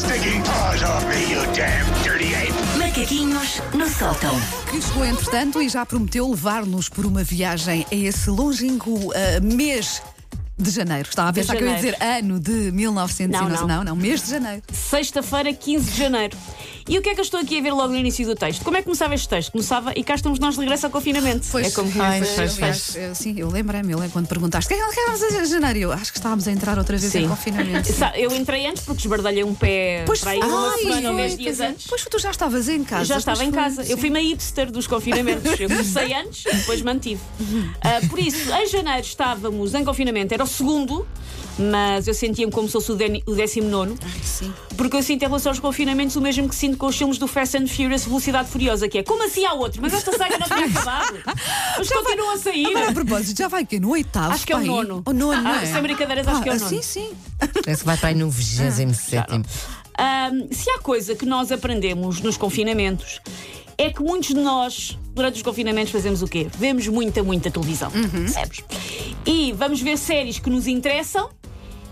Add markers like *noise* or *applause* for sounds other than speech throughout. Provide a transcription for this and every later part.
stinking paws off me, you damn dirty ape! Macaquinhos no sótão. Que chegou, entretanto, e já prometeu levar-nos por uma viagem a esse longínquo ah, mês de janeiro. Estava a pensar que eu ia dizer ano de 1900 Não, não. não, não, mês de janeiro. Sexta-feira, 15 de janeiro. E o que é que eu estou aqui a ver logo no início do texto? Como é que começava este texto? Começava e cá estamos nós de regresso ao confinamento. é como Ai, começa pois, pois, texto. eh, Sim, eu lembro-me, eu lembro quando perguntaste o que é que estávamos a em janeiro? Eu acho que estávamos a entrar outra vez em Sim. confinamento. Sa- Eu entrei antes porque esbardalhei um pé Pois para foi, uma pois semana ou foi, 10 dias pois é. antes. Pois tu já estavas em casa. Eu já estava pois em foi, casa. Eu sim. fui uma hipster dos confinamentos. Eu comecei *laughs* antes e depois mantive. Ah, por isso, em janeiro estávamos em confinamento, era o segundo, mas eu sentia-me como se fosse o, deni- o décimo nono. Sim. Porque eu sinto em relação aos confinamentos o mesmo que sinto com os filmes do Fast and Furious Velocidade Furiosa, que é como assim há outro? Mas esta saga não tinha *laughs* acabado. Mas continuam a sair. Agora, a propósito, já vai que no oitavo. Acho que é o nono. O nono, não Ah, é? sem brincadeiras, acho que é o ah, nono. Sim, sim. Parece que vai para aí no 27. Ahm, se há coisa que nós aprendemos nos confinamentos é que muitos de nós, durante os confinamentos, fazemos o quê? Vemos muita, muita televisão. Uhum. Percebes? E vamos ver séries que nos interessam.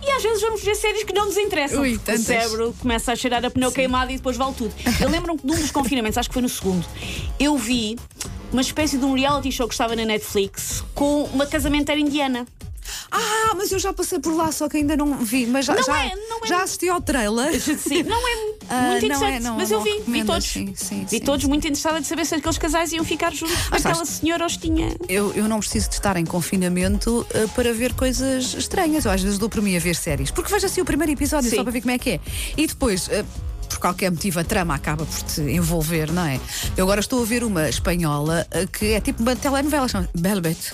E às vezes vamos ver séries que não nos interessam. Ui, o cérebro começa a cheirar a pneu queimado e depois vale tudo. Eu lembro-me que num dos confinamentos, acho que foi no segundo, eu vi uma espécie de um reality show que estava na Netflix com uma casamenteira indiana. Ah, mas eu já passei por lá, só que ainda não vi. Mas já, Não já, é, não é. já assisti ao trailer. Sim, não é *laughs* Ah, muito não interessante, é, não, mas eu vi, vi todos. sim, sim, vi sim, todos muito interessada de saber se aqueles casais iam ficar juntos. Mas Aquela sabes- senhora os tinha. Eu, eu não preciso de estar em confinamento eh, para ver coisas estranhas. Eu às vezes dou por mim a ver séries. Porque vejo assim o primeiro episódio só para ver como é que é. E depois. eh, por qualquer motivo, a trama acaba por te envolver, não é? Eu agora estou a ver uma espanhola eh, que é tipo uma telenovela, chama Velvet.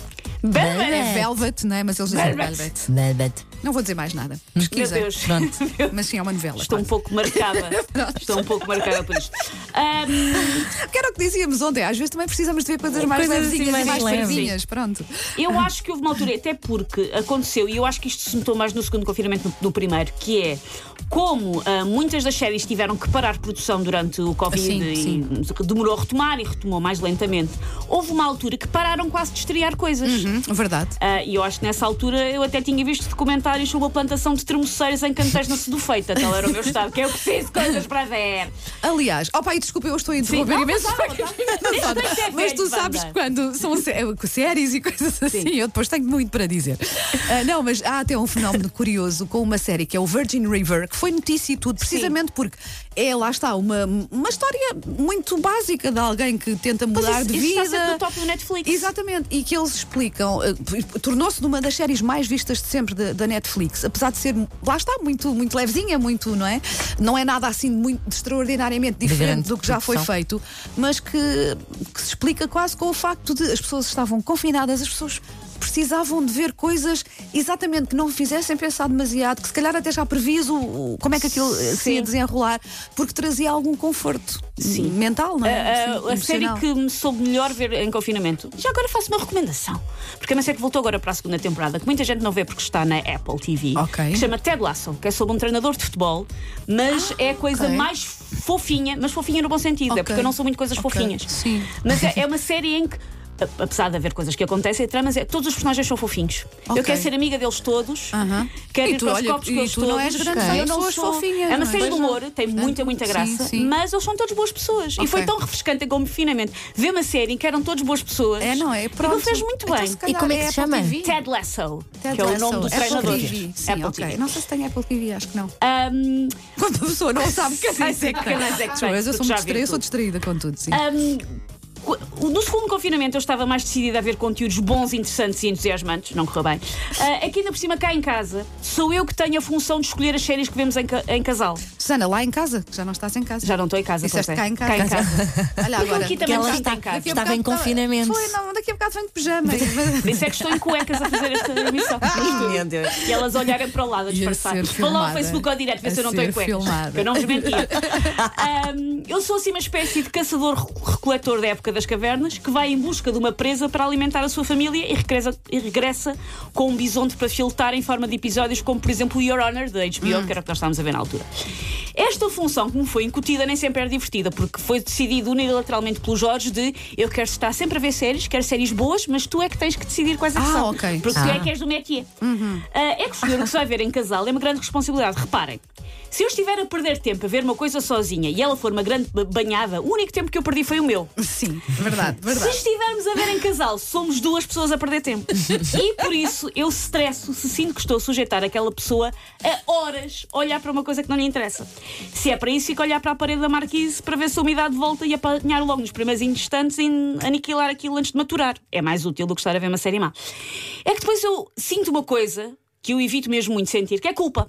Velvet. É Velvet, não é? Mas eles dizem Velvet. Velvet. Não vou dizer mais nada. Meu Pesquisa. Deus. Pronto. *laughs* Mas sim, é uma novela. Estou um quase. pouco marcada. *laughs* Estou um pouco marcada por isto. Ahm, Que era o que dizíamos ontem. Às vezes também precisamos de ver coisas mais coisas assim levezinhas mais e mais leves. fervinhas. Pronto. eu acho que houve uma altura, até porque aconteceu, e eu acho que isto se notou mais no segundo confinamento do, do primeiro, que é como ah, muitas das séries tiveram que parar produção durante o Covid Sim, e demorou a retomar e retomou mais lentamente. Houve uma altura que pararam quase de estrear coisas. Hum, verdade. Ah, e eu acho que nessa altura eu até tinha visto documentários sobre a plantação de termoceiros em Canteiros na Sedufeita. Aquele era o meu estado, que eu preciso de coisas para ver. Aliás, oh pai, desculpa, eu estou a interromper imenso. mas é tu sabes que quando são eh, séries e coisas assim, Sim. eu depois tenho muito para dizer. Ah, não, mas há até um fenómeno curioso com uma série que é o Virgin River, que foi notícia e tudo, precisamente porque é, lá está, uma, uma história muito básica de alguém que tenta mudar isso- de isso vida. está sempre no top do Netflix. Exatamente, e que eles explicam, eh, tornou-se numa das séries mais vistas de sempre da, da Netflix, apesar de ser, lá está, muito, muito levezinha, muito, não é? Não é nada assim muito de extraordinariamente diferente do que já foi feito, mas que, que se explica quase com o facto de as pessoas estavam confinadas, as pessoas precisavam de ver coisas exatamente que não fizessem pensar demasiado, que se calhar até já previas o, como é que aquilo eh, se ia desenrolar, porque trazia algum conforto Sim. mental, não é? A- a, a série que me soube melhor ver em confinamento. Já agora faço uma recomendação. Porque é uma série que voltou agora para a segunda temporada, que muita gente não vê porque está na Apple TV. Ok. Que chama Ted Lasso, que é sobre um treinador de futebol, mas é a coisa ok. mais fofinha, mas fofinha no bom sentido, é Ok. porque eu não sou muito coisas fofinhas. sim. Mas é, é uma série em que. A- Apesar de haver coisas que acontecem, tramas é todos os personagens são fofinhos. Ok. Eu quero ser amiga deles todos, Aham. quero E ir tu, para os olha, copos e com eles tu não és todos. grande Eu fã de não sou. fofinhas, É uma é? série de humor, tem muita, muita Sim, graça, sim. mas eles são todos boas pessoas. Ok. E foi tão refrescante em confinamento ver uma série em que eram todos boas pessoas. É, não é? E Pronto. ele fez muito Então, bem. se calhar E como é que se Apple chama? TV. Ted Lasso, Ted que é o nome do treinador. TV. Sim, Apple. TV. Não sei se tem Apple TV, acho que não. Quando a pessoa não sabe que canais é que tem. é que eu tem, eu sou, distraída, eu sou distraída com tudo, sim. No segundo confinamento eu estava mais decidida a ver conteúdos bons, interessantes e entusiasmantes, não correu bem. Ah, aqui ainda por cima, cá em casa, sou eu que tenho a função de escolher as séries que vemos em, ca- em casal. Susana, lá em casa, já não estás em casa. Já não estou em casa, Disseste pois é. cá em casa. Cá em casa. Olha agora. aqui também ela está, sinto em casa. Estava em confinamento. Foi, não, daqui a bocado vem de pijama. Isso é que estou em cuecas a fazer esta emissão. *laughs* Meu Deus. E elas olharem para o lado a disfarçar. Vou lá ao. Facebook ao direto ver se eu não estou em cuecas. eu não vos mentia. *laughs* Ahm, eu sou assim uma espécie de caçador-recoletor da época das cavernas que vai em busca de uma presa para alimentar a sua família e regressa, e regressa com um bisonte para filtrar em forma de episódios como, por exemplo, o Your Honor, da HBO, que era o que nós estávamos a ver na altura. Esta função que me foi incutida nem sempre era divertida, porque foi decidido unilateralmente pelo Jorge de eu quero estar sempre a ver séries, quero séries boas, mas tu é que tens que decidir quais é que Ah, são. ok. Porque tu é Ah. que és do métier. Ah, é que escolher o que se vai ver em casal é uma grande responsabilidade. Reparem, Se eu estiver a perder tempo a ver uma coisa sozinha e ela for uma grande ba- banhada, o único tempo que eu perdi foi o meu. Sim, verdade, Se verdade. estivermos a ver em casal, somos duas pessoas a perder tempo. E por isso eu estresso se sinto que estou a sujeitar aquela pessoa a horas a olhar para uma coisa que não lhe interessa. Se é para isso, fico a olhar para a parede da marquise para ver se a umidade volta e apanhar logo nos primeiros instantes e aniquilar aquilo antes de maturar. É mais útil do que estar a ver uma série má. É que depois eu sinto uma coisa que eu evito mesmo muito sentir, que é culpa.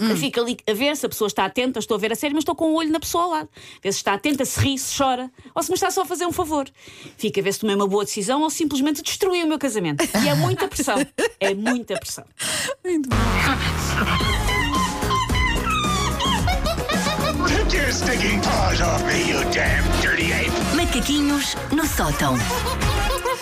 Eu fico ali a ver se a pessoa está atenta, estou a ver a série, mas estou com o olho na pessoa ao lado. Ver se está atenta, se ri, se chora, ou se me está só a fazer um favor. Fica a ver se tomei uma boa decisão ou simplesmente destruí o meu casamento. E é muita pressão. É muita pressão. Muito bom. Take your stinking paws off me, you damn dirty ape! Macaquinhos no sótão.